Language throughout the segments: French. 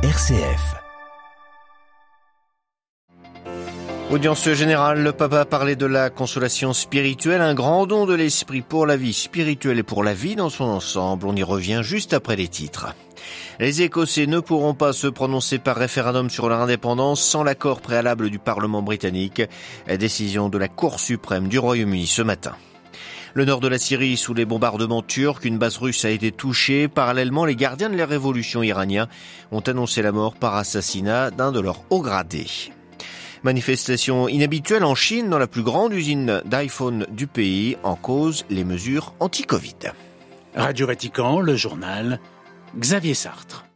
RCF. Audience générale, le papa parlé de la consolation spirituelle, un grand don de l'esprit pour la vie spirituelle et pour la vie dans son ensemble. On y revient juste après les titres. Les Écossais ne pourront pas se prononcer par référendum sur leur indépendance sans l'accord préalable du Parlement britannique. Décision de la Cour suprême du Royaume-Uni ce matin. Le nord de la Syrie sous les bombardements turcs, une base russe a été touchée. Parallèlement, les gardiens de la révolution iraniens ont annoncé la mort par assassinat d'un de leurs hauts gradés. Manifestation inhabituelle en Chine dans la plus grande usine d'iPhone du pays en cause les mesures anti-Covid. Radio Vatican, le journal, Xavier Sartre.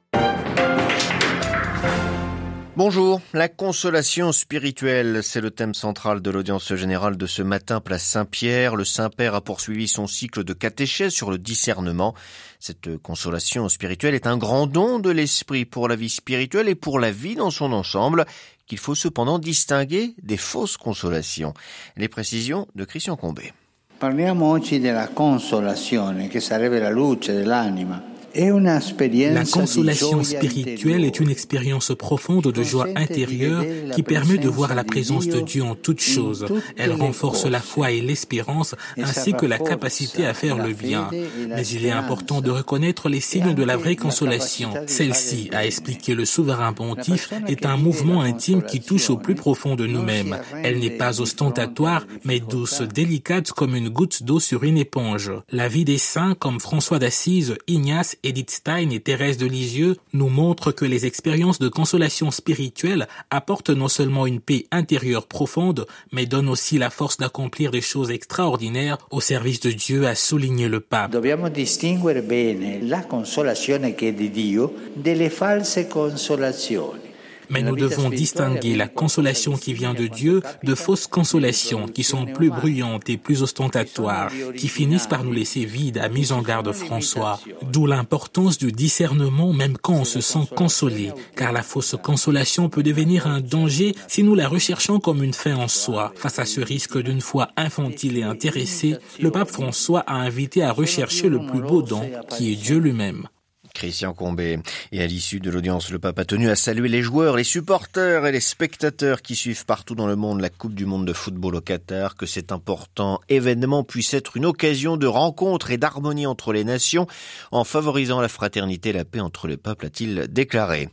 Bonjour, la consolation spirituelle, c'est le thème central de l'audience générale de ce matin, place Saint-Pierre. Le Saint-Père a poursuivi son cycle de catéchèse sur le discernement. Cette consolation spirituelle est un grand don de l'esprit pour la vie spirituelle et pour la vie dans son ensemble, qu'il faut cependant distinguer des fausses consolations. Les précisions de Christian Combé. Parliamo oggi della consolazione, che sarebbe la luce dell'anima. La consolation spirituelle est une expérience profonde de joie intérieure qui permet de voir la présence de Dieu en toutes choses. Elle renforce la foi et l'espérance ainsi que la capacité à faire le bien. Mais il est important de reconnaître les signes de la vraie consolation. Celle-ci, a expliqué le souverain pontife, est un mouvement intime qui touche au plus profond de nous-mêmes. Elle n'est pas ostentatoire, mais douce, délicate comme une goutte d'eau sur une éponge. La vie des saints comme François d'Assise, Ignace Edith Stein et Thérèse de Lisieux nous montrent que les expériences de consolation spirituelle apportent non seulement une paix intérieure profonde, mais donnent aussi la force d'accomplir des choses extraordinaires au service de Dieu, a souligné le pape. Dobbiamo distinguere bene la consolazione che Dio delle false consolazioni. Mais nous devons distinguer la consolation qui vient de Dieu de fausses consolations qui sont plus bruyantes et plus ostentatoires, qui finissent par nous laisser vides, à mise en garde François. D'où l'importance du discernement même quand on se sent consolé, car la fausse consolation peut devenir un danger si nous la recherchons comme une fin en soi. Face à ce risque d'une foi infantile et intéressée, le pape François a invité à rechercher le plus beau don, qui est Dieu lui-même. Christian Combé. Et à l'issue de l'audience, le pape a tenu à saluer les joueurs, les supporters et les spectateurs qui suivent partout dans le monde la Coupe du monde de football au Qatar, que cet important événement puisse être une occasion de rencontre et d'harmonie entre les nations en favorisant la fraternité et la paix entre les peuples, a-t-il déclaré.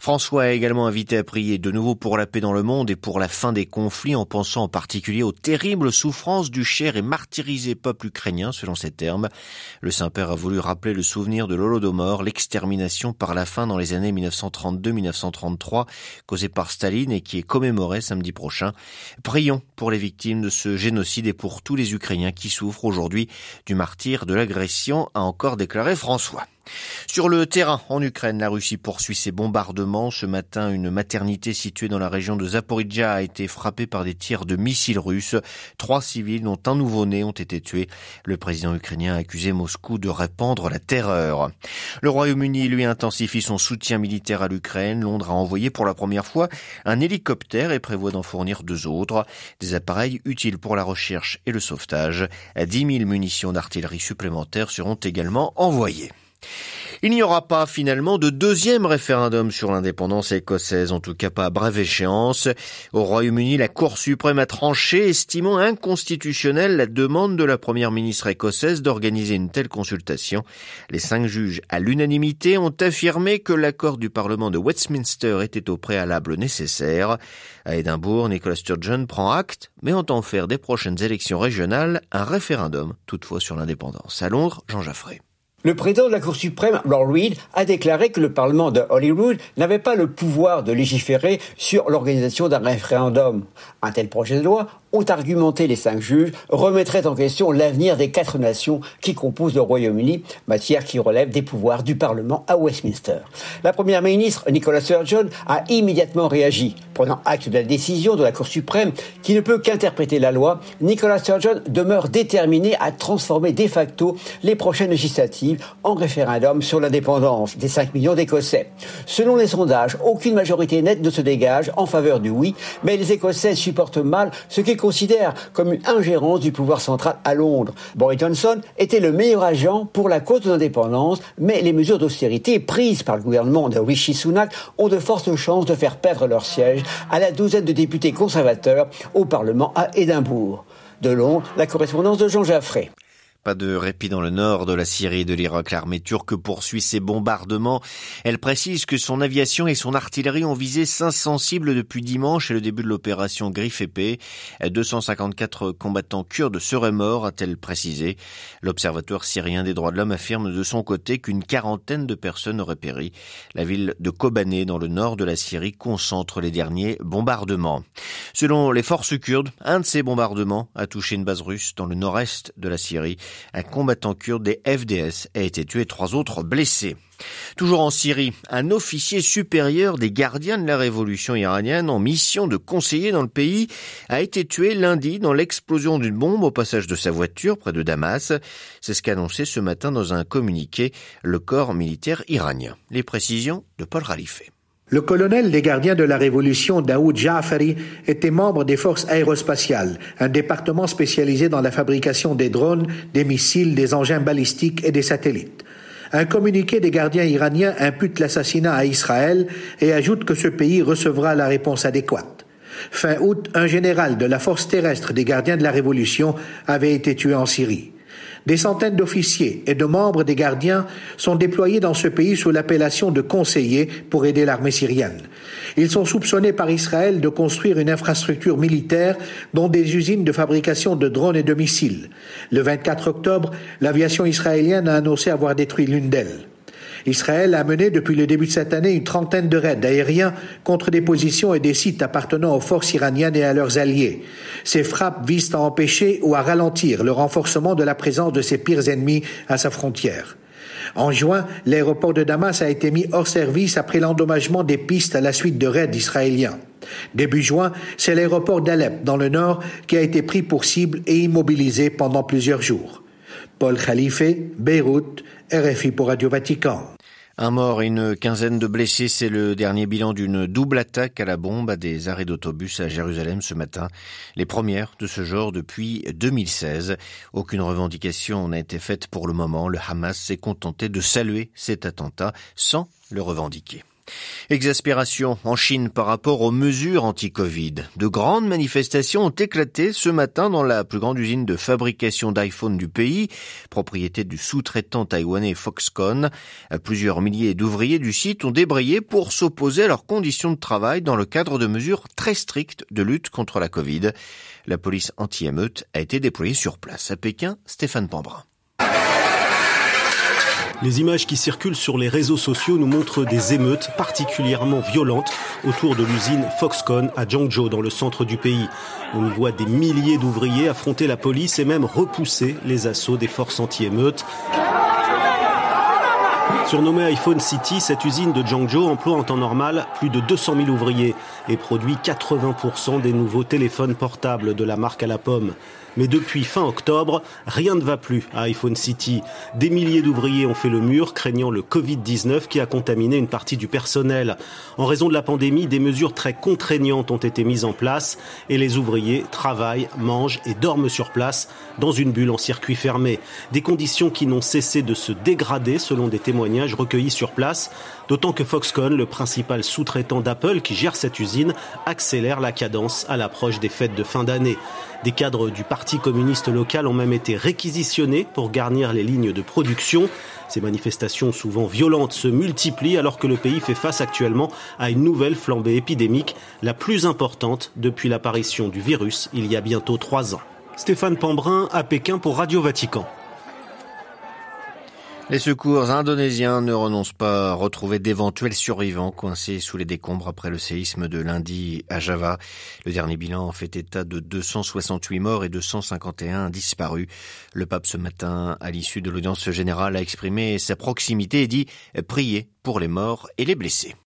François a également invité à prier de nouveau pour la paix dans le monde et pour la fin des conflits en pensant en particulier aux terribles souffrances du cher et martyrisé peuple ukrainien, selon ses termes. Le Saint-Père a voulu rappeler le souvenir de l'Holodomor, l'extermination par la faim dans les années 1932-1933 causée par Staline et qui est commémorée samedi prochain. Prions pour les victimes de ce génocide et pour tous les Ukrainiens qui souffrent aujourd'hui du martyr de l'agression, a encore déclaré François. Sur le terrain, en Ukraine, la Russie poursuit ses bombardements. Ce matin, une maternité située dans la région de Zaporizhia a été frappée par des tirs de missiles russes. Trois civils, dont un nouveau-né, ont été tués. Le président ukrainien a accusé Moscou de répandre la terreur. Le Royaume-Uni, lui, intensifie son soutien militaire à l'Ukraine. Londres a envoyé pour la première fois un hélicoptère et prévoit d'en fournir deux autres. Des appareils utiles pour la recherche et le sauvetage. 10 000 munitions d'artillerie supplémentaires seront également envoyées. Il n'y aura pas finalement de deuxième référendum sur l'indépendance écossaise, en tout cas pas à brève échéance. Au Royaume-Uni, la Cour suprême a tranché, estimant inconstitutionnelle la demande de la première ministre écossaise d'organiser une telle consultation. Les cinq juges, à l'unanimité, ont affirmé que l'accord du Parlement de Westminster était au préalable nécessaire. À Édimbourg, Nicolas Sturgeon prend acte, mais entend faire des prochaines élections régionales un référendum, toutefois sur l'indépendance. À Londres, Jean Jaffré. Le président de la Cour suprême, Lord Reed, a déclaré que le Parlement de Holyrood n'avait pas le pouvoir de légiférer sur l'organisation d'un référendum. Un tel projet de loi ont argumenté les cinq juges, remettrait en question l'avenir des quatre nations qui composent le Royaume-Uni, matière qui relève des pouvoirs du Parlement à Westminster. La première ministre, Nicola Sturgeon, a immédiatement réagi. Prenant acte de la décision de la Cour suprême, qui ne peut qu'interpréter la loi, Nicola Sturgeon demeure déterminé à transformer de facto les prochaines législatives en référendum sur l'indépendance des 5 millions d'Écossais. Selon les sondages, aucune majorité nette ne se dégage en faveur du oui, mais les Écossais supportent mal ce qui considère comme une ingérence du pouvoir central à Londres. Boris Johnson était le meilleur agent pour la cause de l'indépendance, mais les mesures d'austérité prises par le gouvernement de Rishi Sunak ont de fortes chances de faire perdre leur siège à la douzaine de députés conservateurs au Parlement à Édimbourg. De Londres, la correspondance de Jean Jaffré. Pas de répit dans le nord de la Syrie et de l'Irak. L'armée turque poursuit ses bombardements. Elle précise que son aviation et son artillerie ont visé 500 cibles depuis dimanche et le début de l'opération Griffe épée. 254 combattants kurdes seraient morts, a-t-elle précisé. L'Observatoire syrien des droits de l'homme affirme de son côté qu'une quarantaine de personnes auraient péri. La ville de Kobané, dans le nord de la Syrie, concentre les derniers bombardements. Selon les forces kurdes, un de ces bombardements a touché une base russe dans le nord-est de la Syrie. Un combattant kurde des FDS a été tué, trois autres blessés. Toujours en Syrie, un officier supérieur des gardiens de la révolution iranienne en mission de conseiller dans le pays a été tué lundi dans l'explosion d'une bombe au passage de sa voiture près de Damas. C'est ce qu'a annoncé ce matin dans un communiqué le corps militaire iranien. Les précisions de Paul Ralifé. Le colonel des gardiens de la Révolution, Daoud Jafari, était membre des forces aérospatiales, un département spécialisé dans la fabrication des drones, des missiles, des engins balistiques et des satellites. Un communiqué des gardiens iraniens impute l'assassinat à Israël et ajoute que ce pays recevra la réponse adéquate. Fin août, un général de la force terrestre des gardiens de la Révolution avait été tué en Syrie. Des centaines d'officiers et de membres des gardiens sont déployés dans ce pays sous l'appellation de conseillers pour aider l'armée syrienne. Ils sont soupçonnés par Israël de construire une infrastructure militaire dont des usines de fabrication de drones et de missiles. Le 24 octobre, l'aviation israélienne a annoncé avoir détruit l'une d'elles. Israël a mené depuis le début de cette année une trentaine de raids aériens contre des positions et des sites appartenant aux forces iraniennes et à leurs alliés. Ces frappes visent à empêcher ou à ralentir le renforcement de la présence de ses pires ennemis à sa frontière. En juin, l'aéroport de Damas a été mis hors service après l'endommagement des pistes à la suite de raids israéliens. Début juin, c'est l'aéroport d'Alep, dans le nord, qui a été pris pour cible et immobilisé pendant plusieurs jours. Paul Khalife, Beyrouth, RFI pour Radio Vatican. Un mort et une quinzaine de blessés, c'est le dernier bilan d'une double attaque à la bombe à des arrêts d'autobus à Jérusalem ce matin. Les premières de ce genre depuis 2016. Aucune revendication n'a été faite pour le moment. Le Hamas s'est contenté de saluer cet attentat sans le revendiquer. Exaspération en Chine par rapport aux mesures anti-Covid. De grandes manifestations ont éclaté ce matin dans la plus grande usine de fabrication d'iPhone du pays, propriété du sous-traitant taïwanais Foxconn. Plusieurs milliers d'ouvriers du site ont débrayé pour s'opposer à leurs conditions de travail dans le cadre de mesures très strictes de lutte contre la Covid. La police anti-émeute a été déployée sur place. À Pékin, Stéphane Pambrin. Les images qui circulent sur les réseaux sociaux nous montrent des émeutes particulièrement violentes autour de l'usine Foxconn à Zhangzhou dans le centre du pays. On voit des milliers d'ouvriers affronter la police et même repousser les assauts des forces anti-émeutes. Surnommée iPhone City, cette usine de Zhangzhou emploie en temps normal plus de 200 000 ouvriers et produit 80% des nouveaux téléphones portables de la marque à la pomme. Mais depuis fin octobre, rien ne va plus à iPhone City. Des milliers d'ouvriers ont fait le mur, craignant le Covid-19 qui a contaminé une partie du personnel. En raison de la pandémie, des mesures très contraignantes ont été mises en place et les ouvriers travaillent, mangent et dorment sur place dans une bulle en circuit fermé. Des conditions qui n'ont cessé de se dégrader selon des recueillis sur place, d'autant que Foxconn, le principal sous-traitant d'Apple qui gère cette usine, accélère la cadence à l'approche des fêtes de fin d'année. Des cadres du Parti communiste local ont même été réquisitionnés pour garnir les lignes de production. Ces manifestations souvent violentes se multiplient alors que le pays fait face actuellement à une nouvelle flambée épidémique, la plus importante depuis l'apparition du virus il y a bientôt trois ans. Stéphane Pambrin à Pékin pour Radio Vatican. Les secours indonésiens ne renoncent pas à retrouver d'éventuels survivants coincés sous les décombres après le séisme de lundi à Java. Le dernier bilan fait état de 268 morts et 251 disparus. Le pape ce matin, à l'issue de l'audience générale, a exprimé sa proximité et dit prier pour les morts et les blessés.